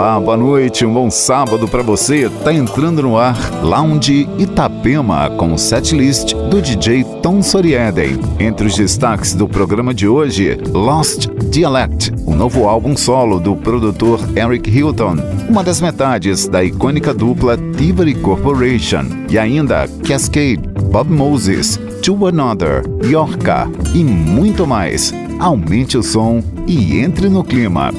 Olá, boa noite, um bom sábado para você. Tá entrando no ar Lounge Itapema com o setlist do DJ Tom Sorieden. Entre os destaques do programa de hoje, Lost Dialect, o novo álbum solo do produtor Eric Hilton, uma das metades da icônica dupla Tivoli Corporation, e ainda Cascade, Bob Moses, To Another, Yorka e muito mais. Aumente o som e entre no clima.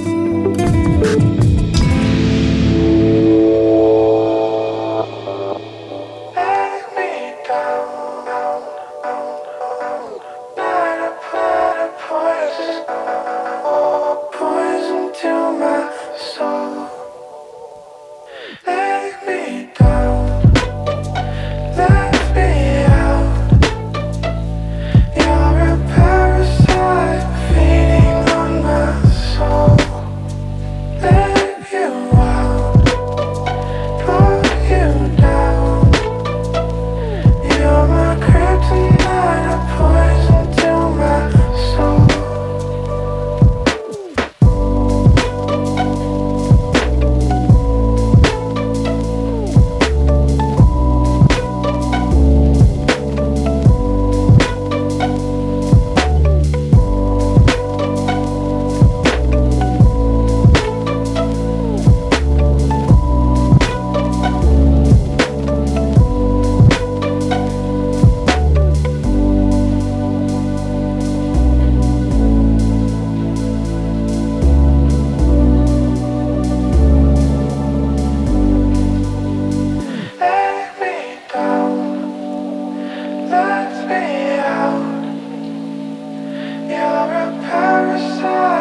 me out. You're a parasite.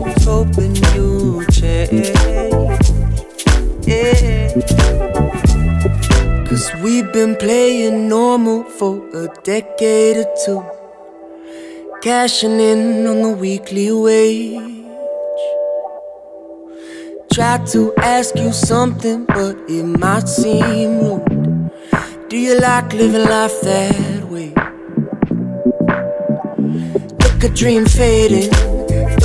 hoping you'd yeah. Cause we've been playing normal for a decade or two. Cashing in on the weekly wage. Try to ask you something, but it might seem rude. Do you like living life that way? Look a dream fading,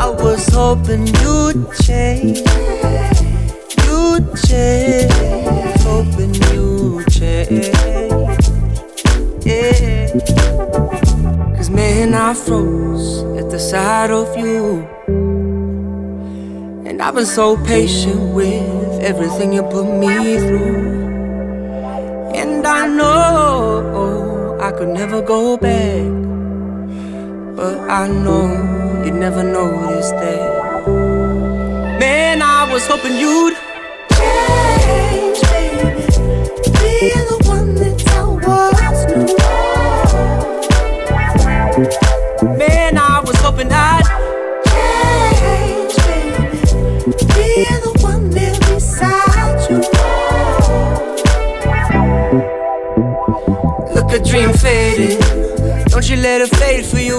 I was hoping you'd change, you'd change, hoping you'd change. Yeah. Cause man, I froze at the sight of you. And I've been so patient with everything you put me through. And I know I could never go back. But I know you'd never notice that. Man, I was hoping you'd change, baby. Be the one that I was new. Man, I was hoping I'd change, baby. Be the one there beside you. Look a dream fading, don't you let it fade for you.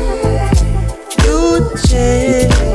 change,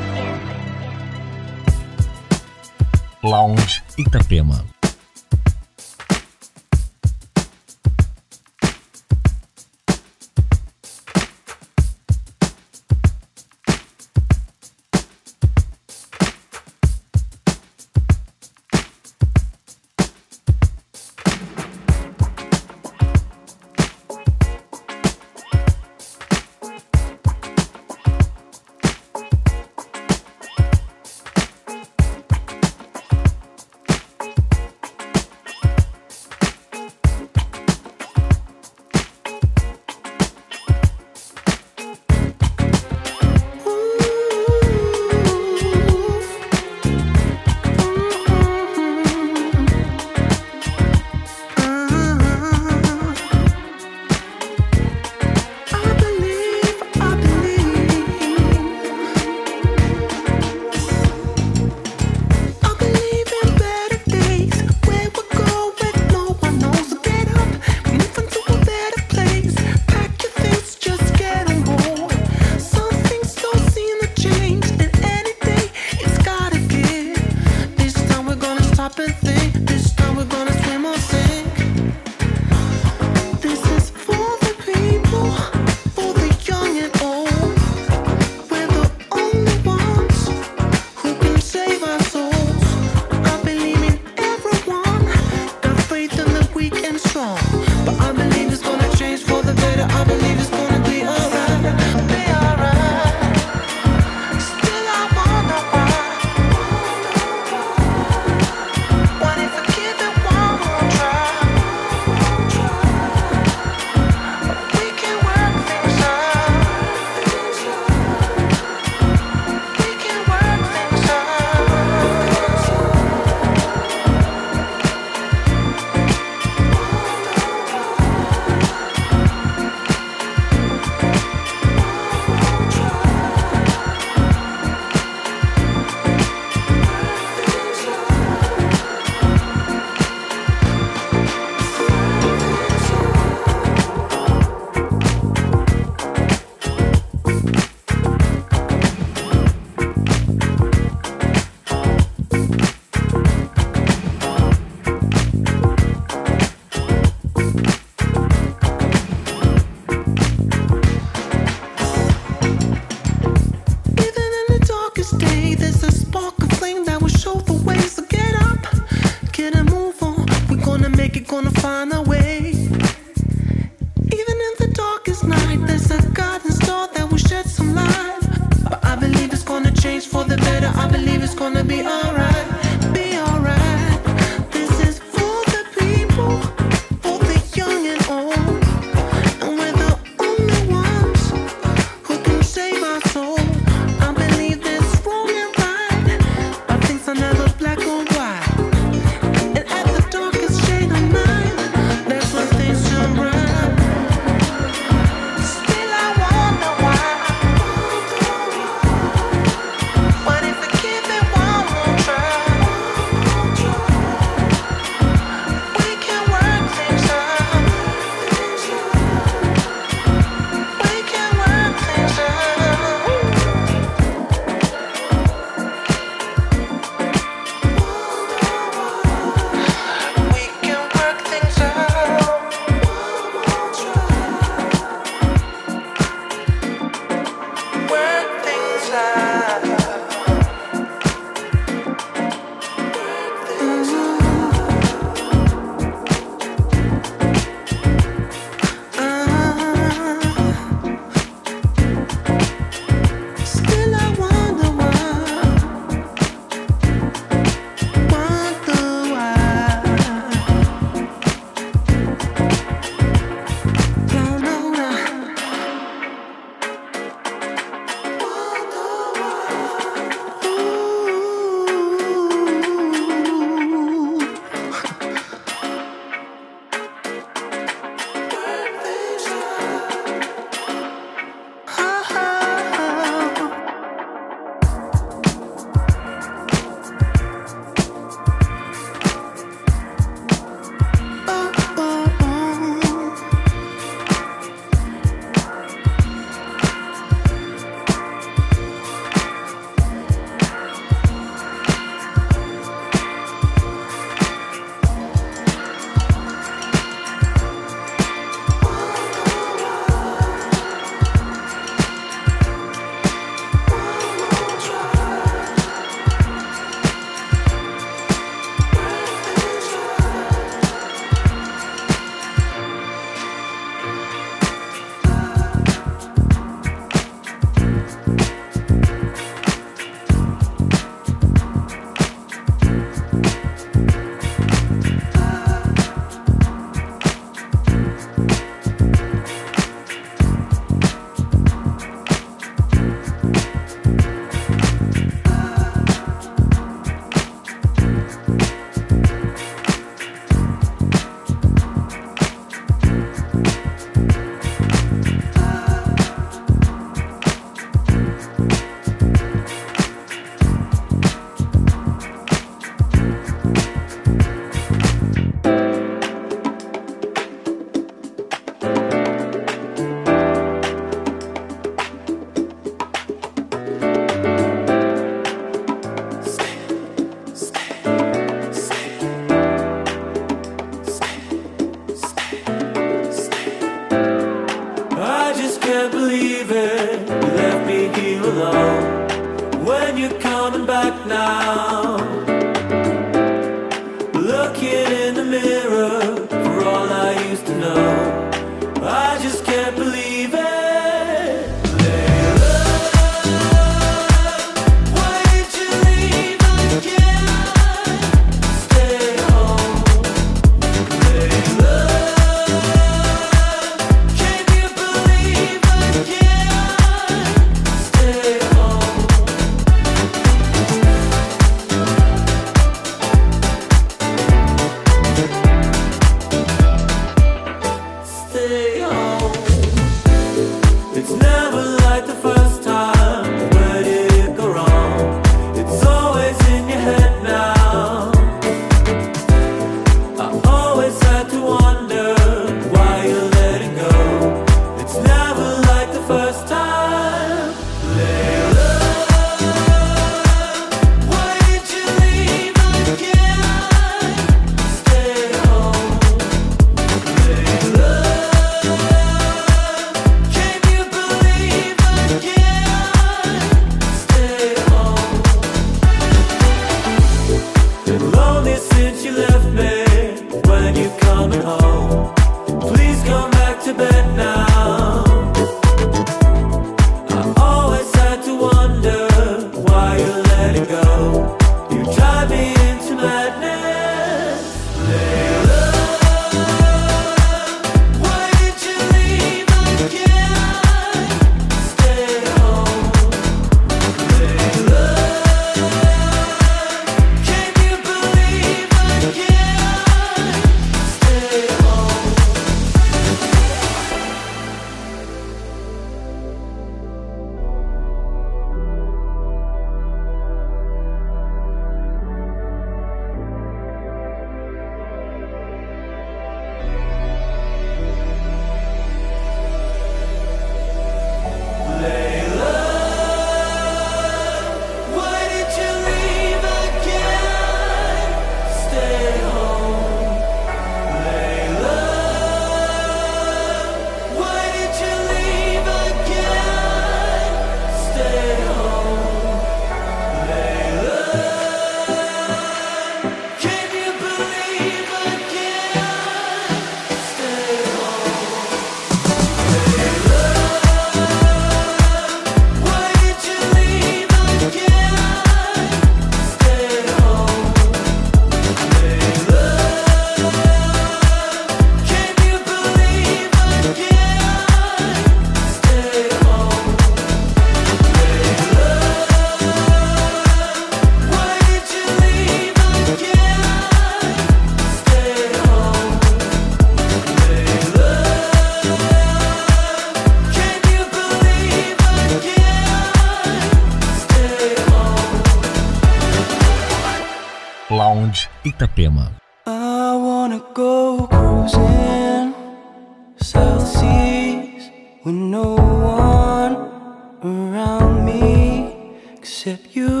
except you,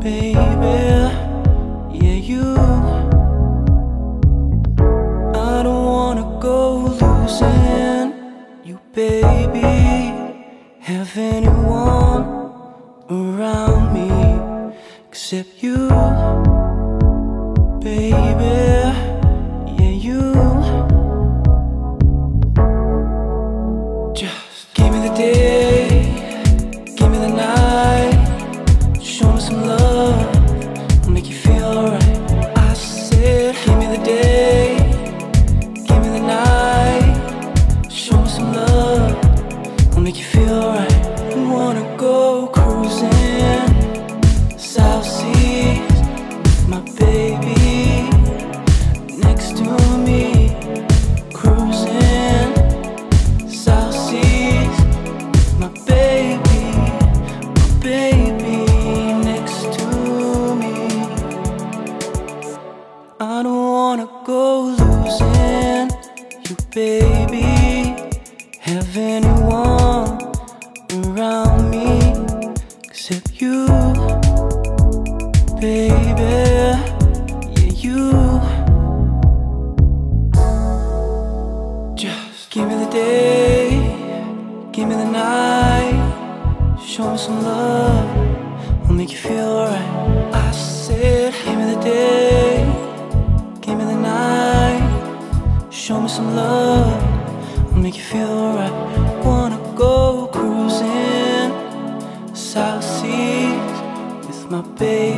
baby. Yeah, you. I don't wanna go losing you, baby. Have anyone around me except you.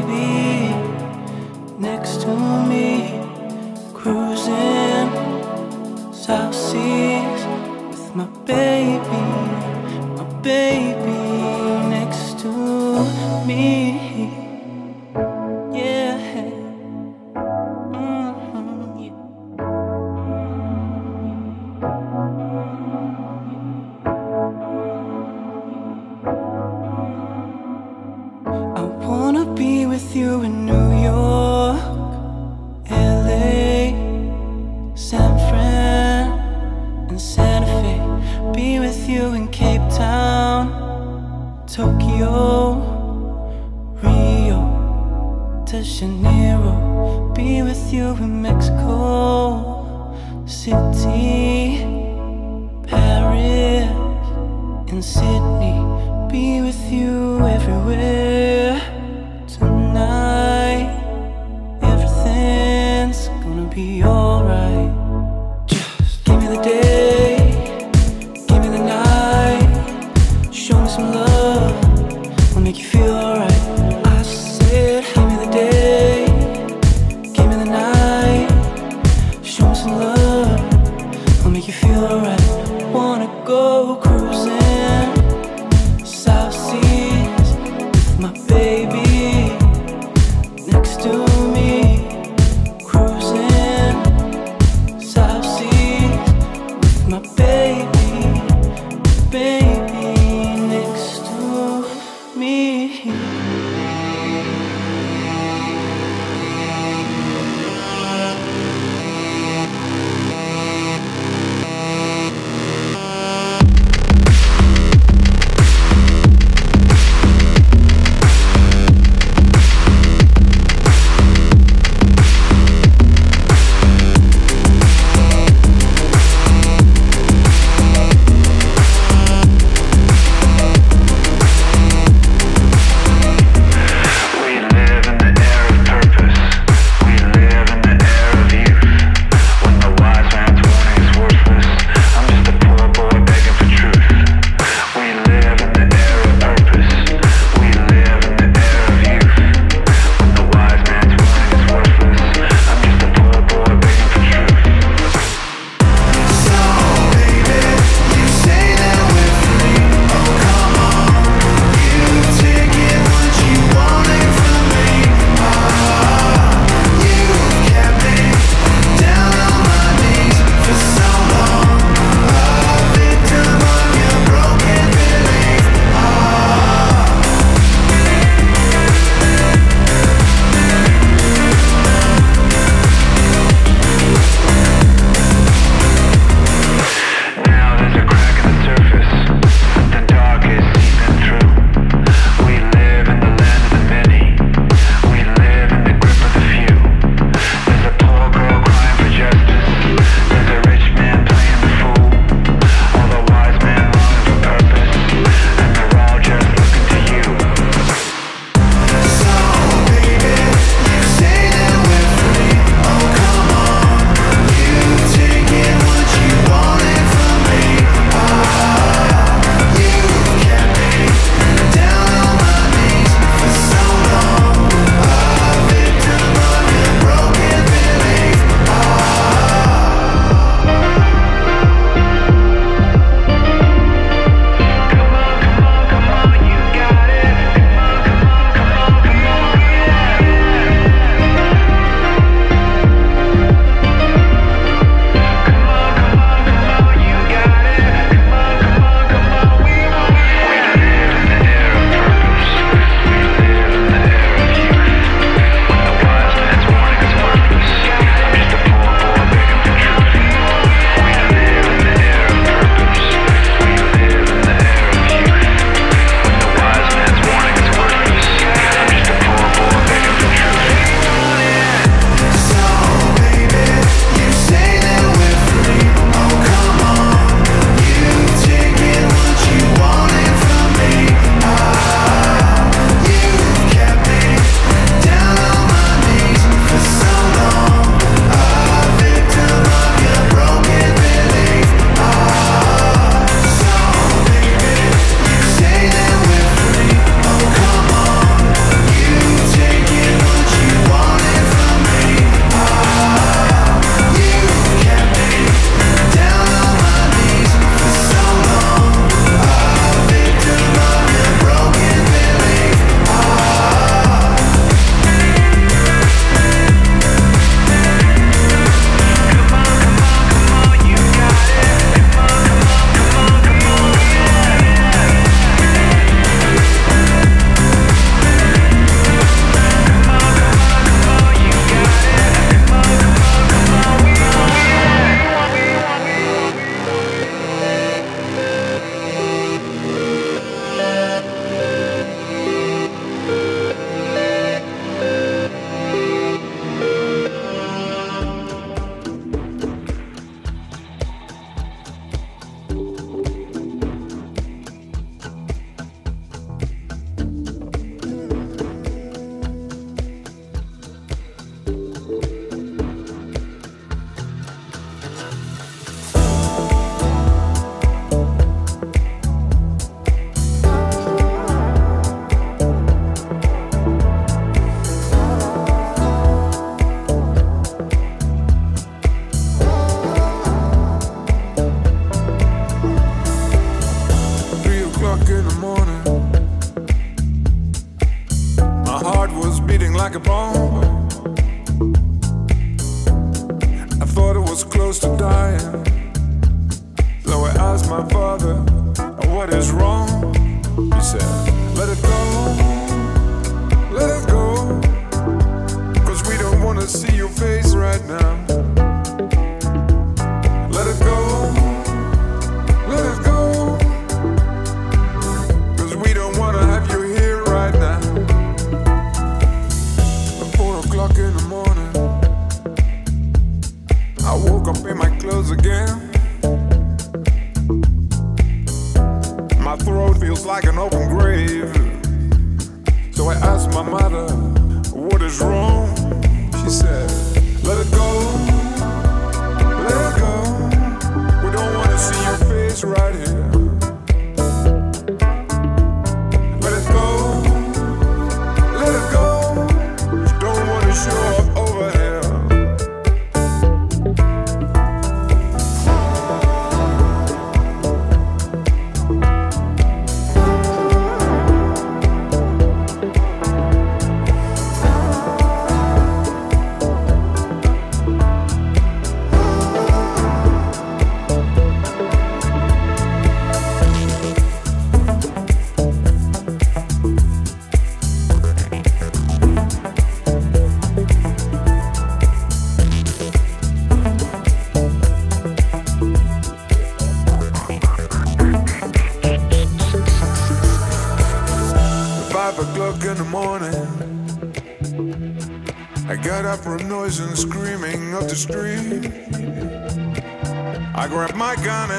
baby next to me, cruising South Seas with my baby, my baby.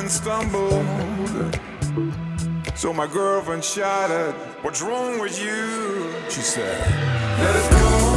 and stumbled. So my girlfriend shouted, What's wrong with you? She said, Let us go.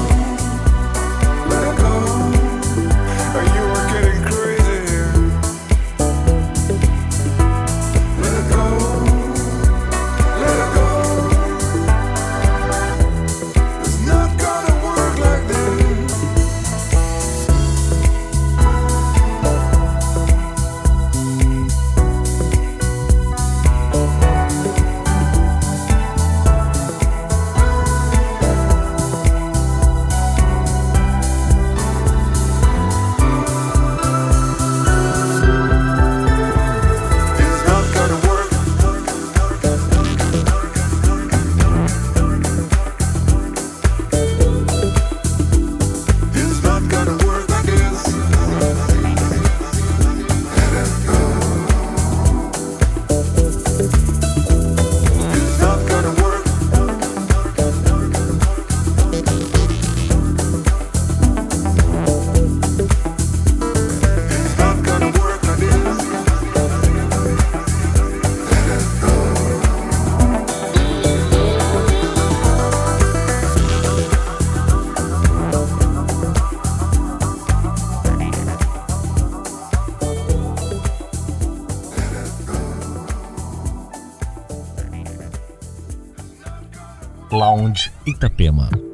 Itapema.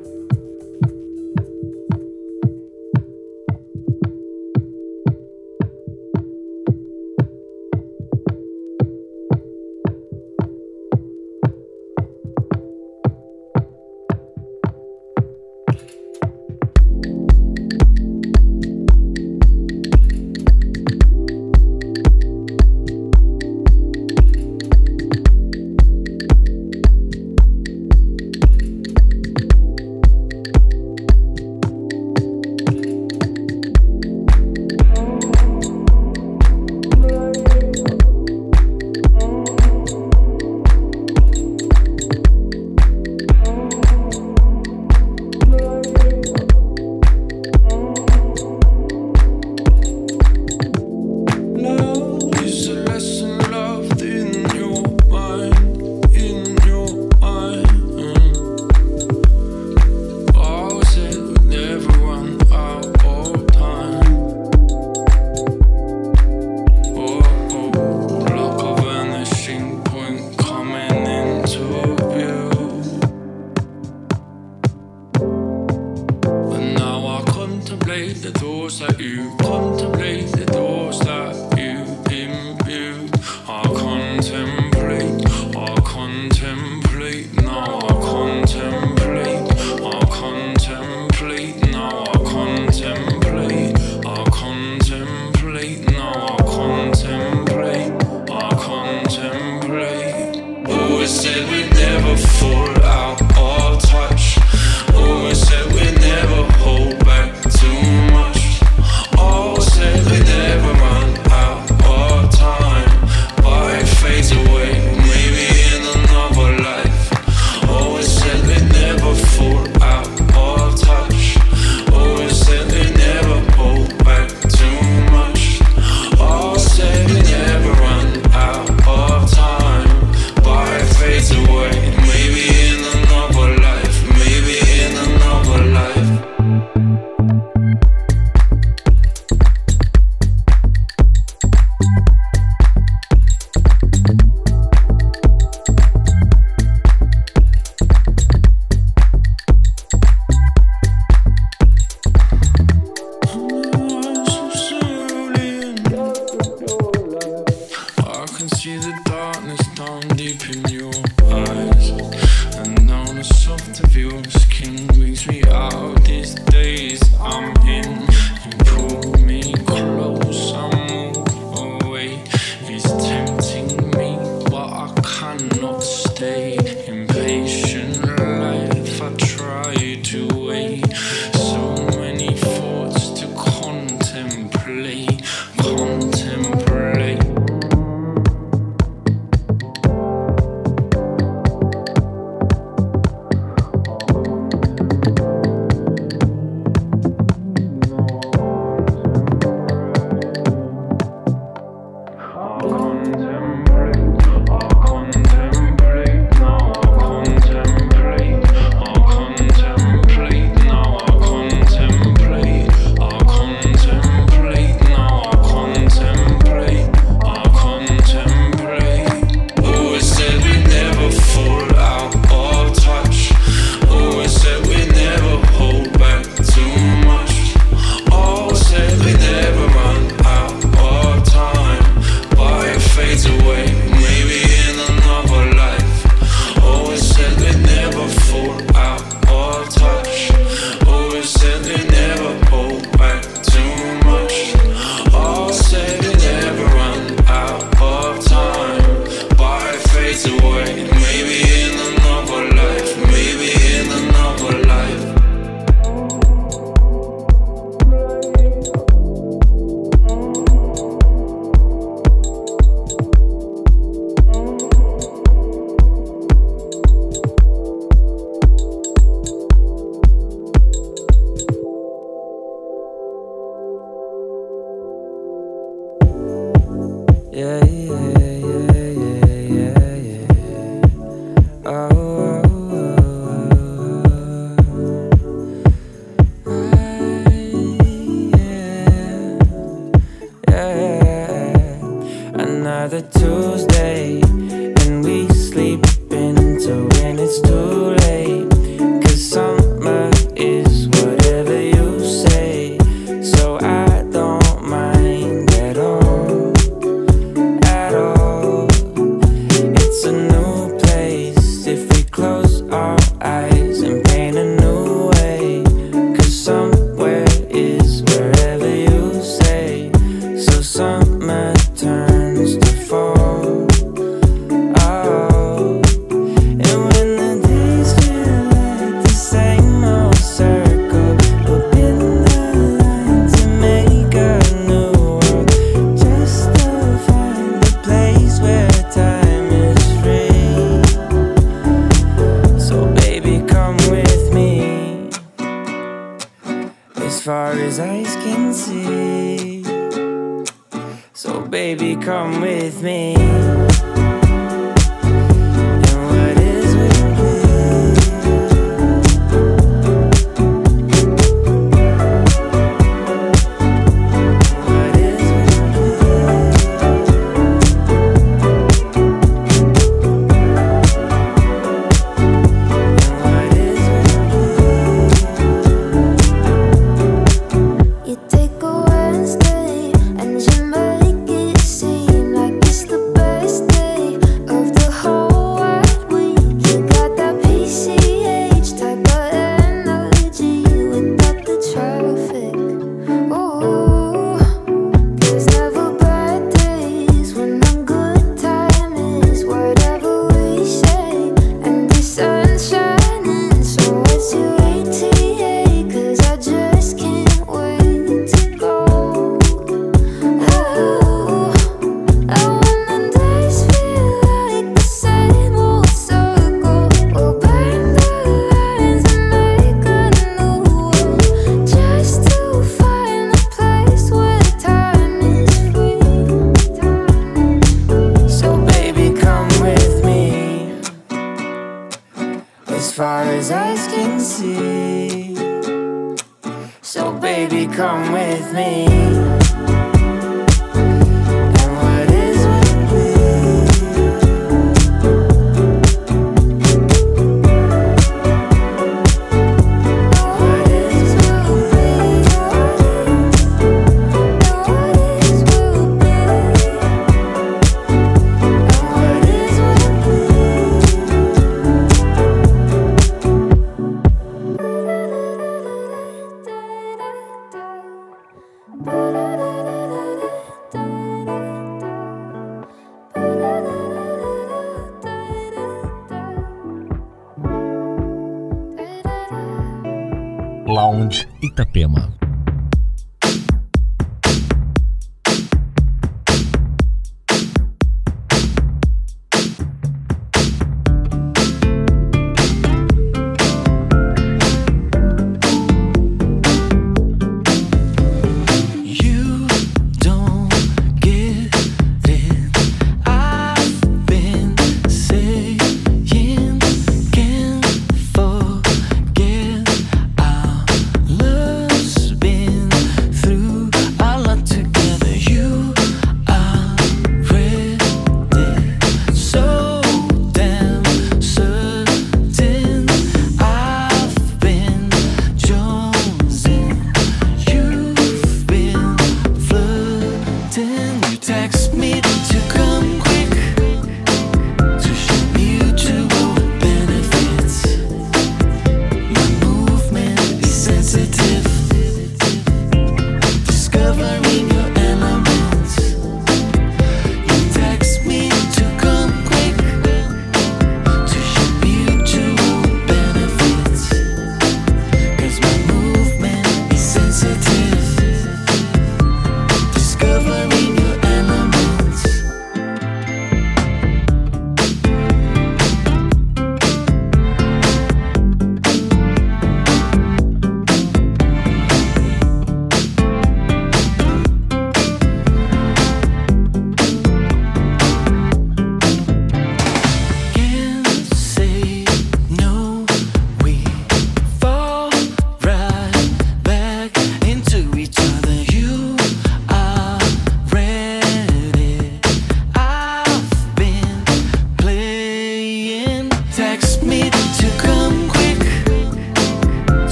Come with me.